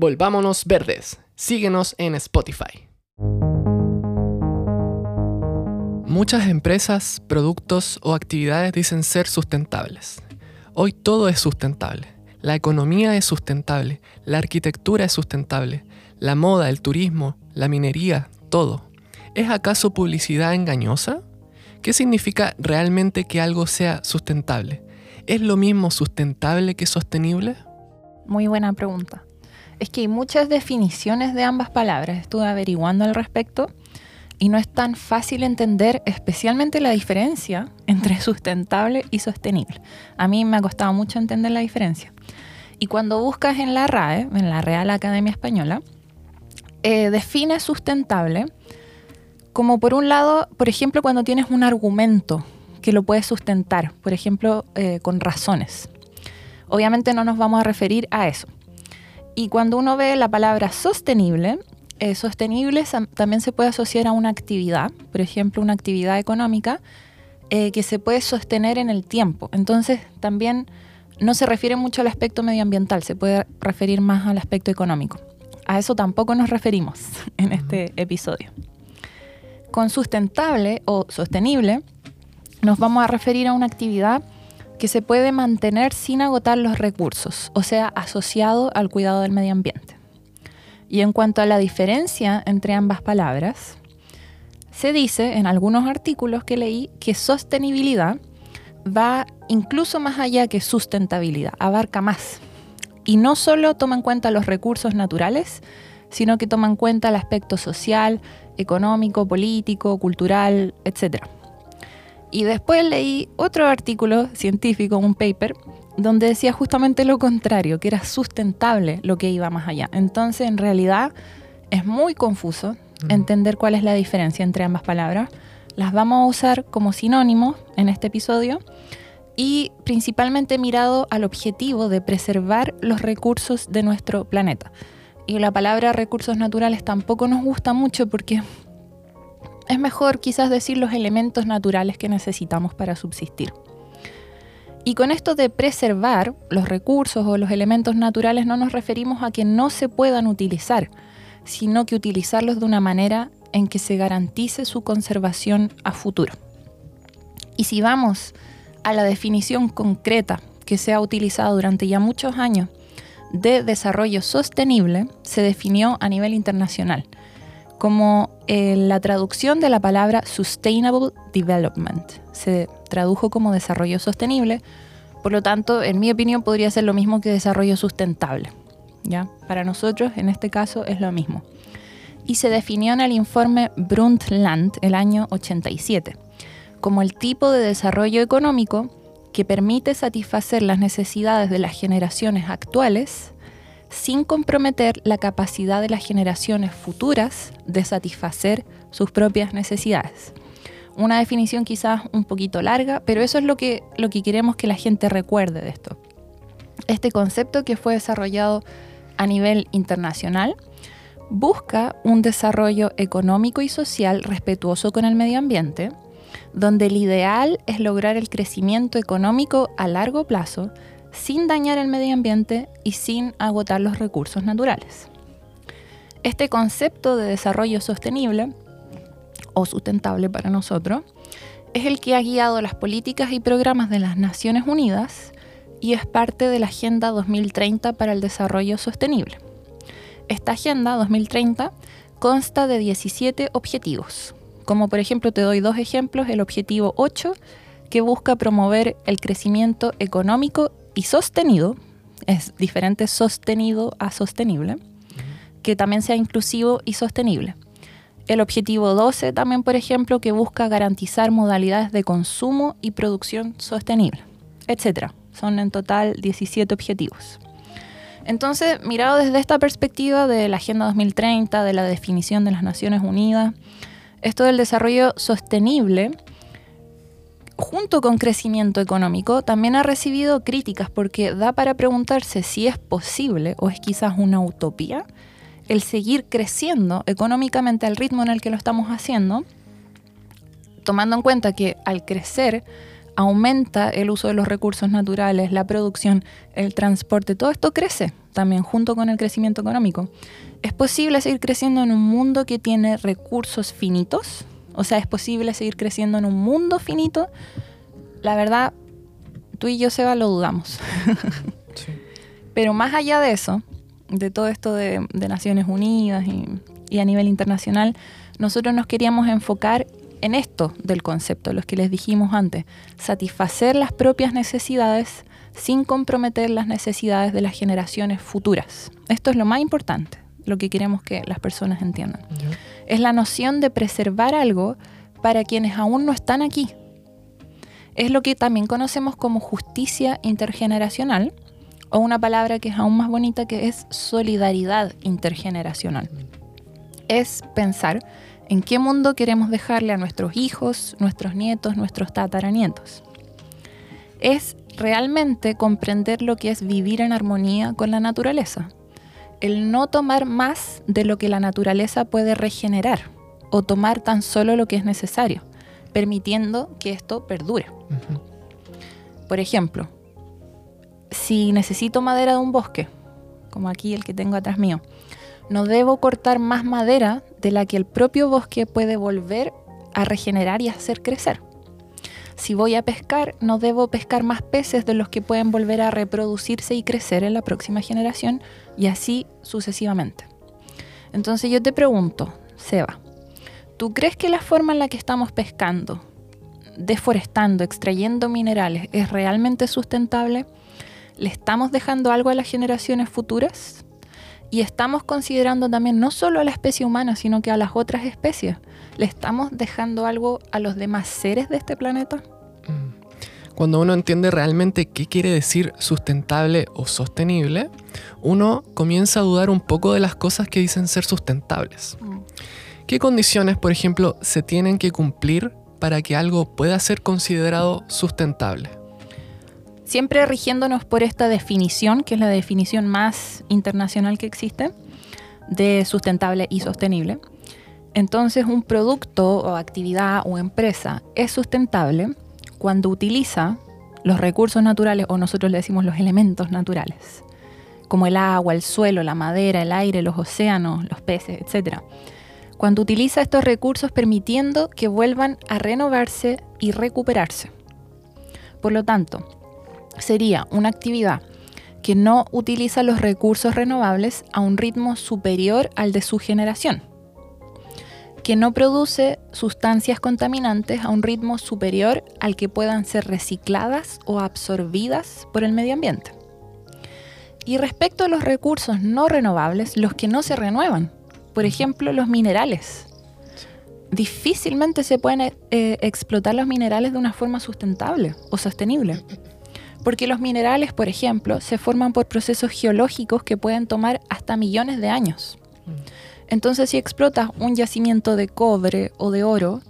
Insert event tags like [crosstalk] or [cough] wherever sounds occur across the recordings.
Volvámonos verdes. Síguenos en Spotify. Muchas empresas, productos o actividades dicen ser sustentables. Hoy todo es sustentable. La economía es sustentable, la arquitectura es sustentable, la moda, el turismo, la minería, todo. ¿Es acaso publicidad engañosa? ¿Qué significa realmente que algo sea sustentable? ¿Es lo mismo sustentable que sostenible? Muy buena pregunta. Es que hay muchas definiciones de ambas palabras. Estuve averiguando al respecto y no es tan fácil entender especialmente la diferencia entre [laughs] sustentable y sostenible. A mí me ha costado mucho entender la diferencia. Y cuando buscas en la RAE, en la Real Academia Española, eh, define sustentable como por un lado, por ejemplo, cuando tienes un argumento que lo puedes sustentar, por ejemplo, eh, con razones. Obviamente no nos vamos a referir a eso. Y cuando uno ve la palabra sostenible, eh, sostenible también se puede asociar a una actividad, por ejemplo, una actividad económica eh, que se puede sostener en el tiempo. Entonces, también no se refiere mucho al aspecto medioambiental, se puede referir más al aspecto económico. A eso tampoco nos referimos [laughs] en este episodio. Con sustentable o sostenible nos vamos a referir a una actividad que se puede mantener sin agotar los recursos, o sea, asociado al cuidado del medio ambiente. Y en cuanto a la diferencia entre ambas palabras, se dice en algunos artículos que leí que sostenibilidad va incluso más allá que sustentabilidad, abarca más. Y no solo toma en cuenta los recursos naturales, sino que toma en cuenta el aspecto social, económico, político, cultural, etc. Y después leí otro artículo científico, un paper, donde decía justamente lo contrario, que era sustentable lo que iba más allá. Entonces, en realidad, es muy confuso mm. entender cuál es la diferencia entre ambas palabras. Las vamos a usar como sinónimos en este episodio y principalmente mirado al objetivo de preservar los recursos de nuestro planeta. Y la palabra recursos naturales tampoco nos gusta mucho porque es mejor quizás decir los elementos naturales que necesitamos para subsistir. Y con esto de preservar los recursos o los elementos naturales no nos referimos a que no se puedan utilizar, sino que utilizarlos de una manera en que se garantice su conservación a futuro. Y si vamos a la definición concreta que se ha utilizado durante ya muchos años de desarrollo sostenible, se definió a nivel internacional como eh, la traducción de la palabra Sustainable Development. Se tradujo como desarrollo sostenible, por lo tanto, en mi opinión, podría ser lo mismo que desarrollo sustentable. ¿ya? Para nosotros, en este caso, es lo mismo. Y se definió en el informe Brundtland el año 87 como el tipo de desarrollo económico que permite satisfacer las necesidades de las generaciones actuales sin comprometer la capacidad de las generaciones futuras de satisfacer sus propias necesidades. Una definición quizás un poquito larga, pero eso es lo que, lo que queremos que la gente recuerde de esto. Este concepto que fue desarrollado a nivel internacional busca un desarrollo económico y social respetuoso con el medio ambiente, donde el ideal es lograr el crecimiento económico a largo plazo sin dañar el medio ambiente y sin agotar los recursos naturales. Este concepto de desarrollo sostenible, o sustentable para nosotros, es el que ha guiado las políticas y programas de las Naciones Unidas y es parte de la Agenda 2030 para el Desarrollo Sostenible. Esta Agenda 2030 consta de 17 objetivos, como por ejemplo te doy dos ejemplos, el objetivo 8, que busca promover el crecimiento económico y sostenido, es diferente sostenido a sostenible, que también sea inclusivo y sostenible. El objetivo 12 también, por ejemplo, que busca garantizar modalidades de consumo y producción sostenible, etc. Son en total 17 objetivos. Entonces, mirado desde esta perspectiva de la Agenda 2030, de la definición de las Naciones Unidas, esto del desarrollo sostenible junto con crecimiento económico, también ha recibido críticas porque da para preguntarse si es posible o es quizás una utopía el seguir creciendo económicamente al ritmo en el que lo estamos haciendo, tomando en cuenta que al crecer aumenta el uso de los recursos naturales, la producción, el transporte, todo esto crece también junto con el crecimiento económico. ¿Es posible seguir creciendo en un mundo que tiene recursos finitos? O sea, ¿es posible seguir creciendo en un mundo finito? La verdad, tú y yo, Seba, lo dudamos. [laughs] Pero más allá de eso, de todo esto de, Naciones Unidas y, a nivel internacional, nosotros nos queríamos enfocar en esto del concepto, los que les dijimos antes, satisfacer las propias necesidades sin comprometer las necesidades de las generaciones futuras. Esto es lo más importante, lo que queremos que las personas entiendan. Es la noción de preservar algo para quienes aún no están aquí. Es lo que también conocemos como justicia intergeneracional, o una palabra que es aún más bonita que es solidaridad intergeneracional. Es pensar en qué mundo queremos dejarle a nuestros hijos, nuestros nietos, nuestros tataranietos. Es realmente comprender lo que es vivir en armonía con la naturaleza. El no tomar más de lo que la naturaleza puede regenerar o tomar tan solo lo que es necesario, permitiendo que esto perdure. Por ejemplo, si necesito madera de un bosque, como aquí el que tengo atrás mío, no debo cortar más madera de la que el propio bosque puede volver a regenerar y hacer crecer. Si voy a pescar, no debo pescar más peces de los que pueden volver a reproducirse y crecer en la próxima generación y así sucesivamente. Entonces yo te pregunto, Seba, ¿tú crees que la forma en la que estamos pescando, deforestando, extrayendo minerales es realmente sustentable? ¿Le estamos dejando algo a las generaciones futuras? Y estamos considerando también no solo a la especie humana, sino que a las otras especies. ¿Le estamos dejando algo a los demás seres de este planeta? Cuando uno entiende realmente qué quiere decir sustentable o sostenible, uno comienza a dudar un poco de las cosas que dicen ser sustentables. Mm. ¿Qué condiciones, por ejemplo, se tienen que cumplir para que algo pueda ser considerado sustentable? siempre rigiéndonos por esta definición, que es la definición más internacional que existe, de sustentable y sostenible. Entonces, un producto o actividad o empresa es sustentable cuando utiliza los recursos naturales, o nosotros le decimos los elementos naturales, como el agua, el suelo, la madera, el aire, los océanos, los peces, etc. Cuando utiliza estos recursos permitiendo que vuelvan a renovarse y recuperarse. Por lo tanto, sería una actividad que no utiliza los recursos renovables a un ritmo superior al de su generación, que no produce sustancias contaminantes a un ritmo superior al que puedan ser recicladas o absorbidas por el medio ambiente. Y respecto a los recursos no renovables, los que no se renuevan, por ejemplo los minerales, difícilmente se pueden eh, explotar los minerales de una forma sustentable o sostenible. Porque los minerales, por ejemplo, se forman por procesos geológicos que pueden tomar hasta millones de años. Entonces, si explotas un yacimiento de cobre o de oro,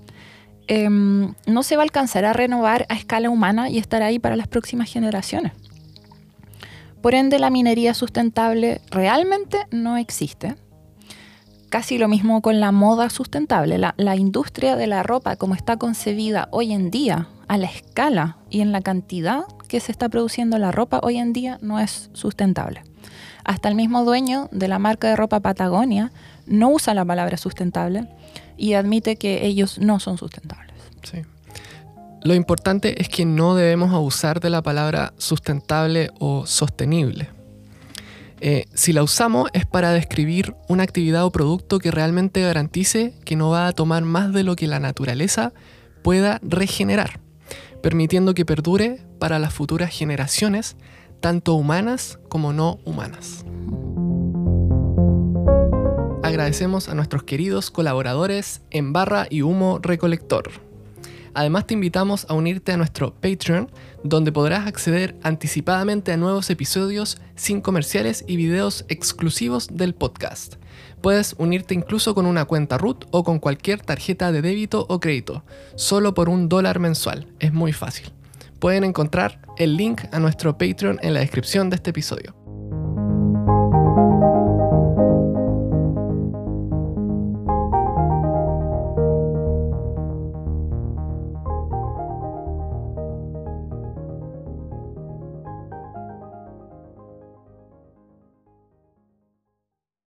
em, no se va a alcanzar a renovar a escala humana y estar ahí para las próximas generaciones. Por ende, la minería sustentable realmente no existe. Casi lo mismo con la moda sustentable. la industria de la ropa como está concebida hoy en día, a la escala y en la cantidad que se está produciendo la ropa hoy en día no es sustentable. Hasta el mismo dueño de la marca de ropa Patagonia no usa la palabra sustentable y admite que ellos no son sustentables. Sí. Lo importante es que no debemos abusar de la palabra sustentable o sostenible. Eh, si la usamos es para describir una actividad o producto que realmente garantice que no va a tomar más de lo que la naturaleza pueda regenerar permitiendo que perdure para las futuras generaciones, tanto humanas como no humanas. Agradecemos a nuestros queridos colaboradores en Barra y Humo Recolector. Además te invitamos a unirte a nuestro Patreon, donde podrás acceder anticipadamente a nuevos episodios sin comerciales y videos exclusivos del podcast. Puedes unirte incluso con una cuenta root o con cualquier tarjeta de débito o crédito, solo por un dólar mensual. Es muy fácil. Pueden encontrar el link a nuestro Patreon en la descripción de este episodio.